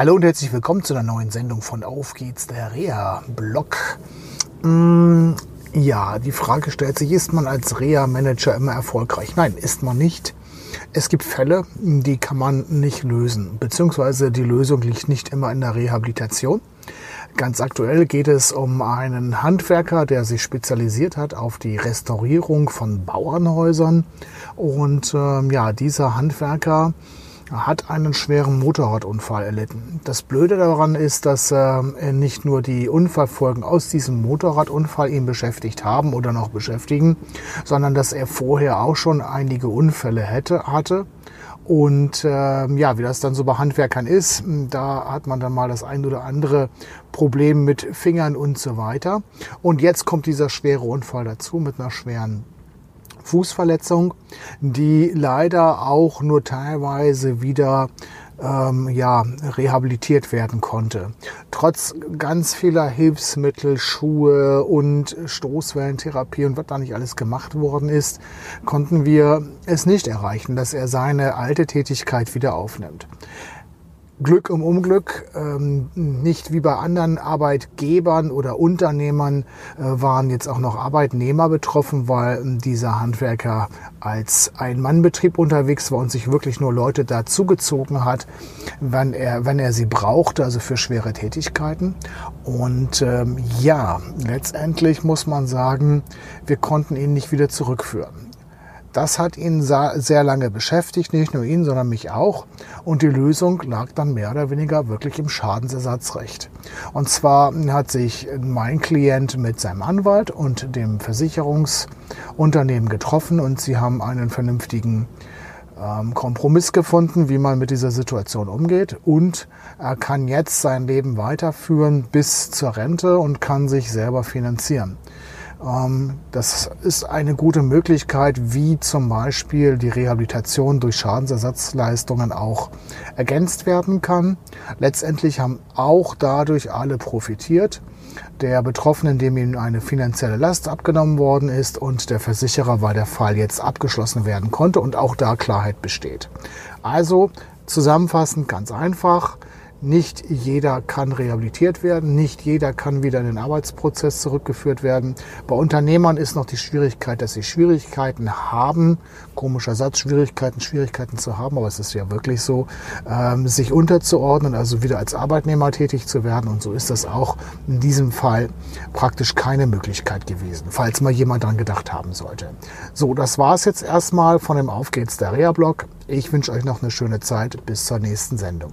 Hallo und herzlich willkommen zu einer neuen Sendung von Auf geht's, der Reha-Blog. Mm, ja, die Frage stellt sich, ist man als Reha-Manager immer erfolgreich? Nein, ist man nicht. Es gibt Fälle, die kann man nicht lösen, beziehungsweise die Lösung liegt nicht immer in der Rehabilitation. Ganz aktuell geht es um einen Handwerker, der sich spezialisiert hat auf die Restaurierung von Bauernhäusern. Und ähm, ja, dieser Handwerker hat einen schweren Motorradunfall erlitten. Das Blöde daran ist, dass äh, nicht nur die Unfallfolgen aus diesem Motorradunfall ihn beschäftigt haben oder noch beschäftigen, sondern dass er vorher auch schon einige Unfälle hätte, hatte. Und äh, ja, wie das dann so bei Handwerkern ist, da hat man dann mal das ein oder andere Problem mit Fingern und so weiter. Und jetzt kommt dieser schwere Unfall dazu mit einer schweren Fußverletzung, die leider auch nur teilweise wieder ähm, ja, rehabilitiert werden konnte. Trotz ganz vieler Hilfsmittel, Schuhe und Stoßwellentherapie und was da nicht alles gemacht worden ist, konnten wir es nicht erreichen, dass er seine alte Tätigkeit wieder aufnimmt. Glück um Unglück, ähm, nicht wie bei anderen Arbeitgebern oder Unternehmern äh, waren jetzt auch noch Arbeitnehmer betroffen, weil ähm, dieser Handwerker als Ein-Mann-Betrieb unterwegs war und sich wirklich nur Leute dazugezogen hat, wenn er, wenn er sie brauchte, also für schwere Tätigkeiten. Und ähm, ja, letztendlich muss man sagen, wir konnten ihn nicht wieder zurückführen. Das hat ihn sehr lange beschäftigt, nicht nur ihn, sondern mich auch. Und die Lösung lag dann mehr oder weniger wirklich im Schadensersatzrecht. Und zwar hat sich mein Klient mit seinem Anwalt und dem Versicherungsunternehmen getroffen und sie haben einen vernünftigen ähm, Kompromiss gefunden, wie man mit dieser Situation umgeht. Und er kann jetzt sein Leben weiterführen bis zur Rente und kann sich selber finanzieren. Ähm, das ist eine gute Möglichkeit, wie zum Beispiel die Rehabilitation durch Schadensersatzleistungen auch ergänzt werden kann. Letztendlich haben auch dadurch alle profitiert. Der Betroffene, dem ihm eine finanzielle Last abgenommen worden ist und der Versicherer, weil der Fall jetzt abgeschlossen werden konnte und auch da Klarheit besteht. Also zusammenfassend ganz einfach. Nicht jeder kann rehabilitiert werden, nicht jeder kann wieder in den Arbeitsprozess zurückgeführt werden. Bei Unternehmern ist noch die Schwierigkeit, dass sie Schwierigkeiten haben, komischer Satz, Schwierigkeiten, Schwierigkeiten zu haben, aber es ist ja wirklich so, ähm, sich unterzuordnen, also wieder als Arbeitnehmer tätig zu werden. Und so ist das auch in diesem Fall praktisch keine Möglichkeit gewesen, falls mal jemand daran gedacht haben sollte. So, das war es jetzt erstmal von dem Auf geht's der Reha-Blog. Ich wünsche euch noch eine schöne Zeit bis zur nächsten Sendung.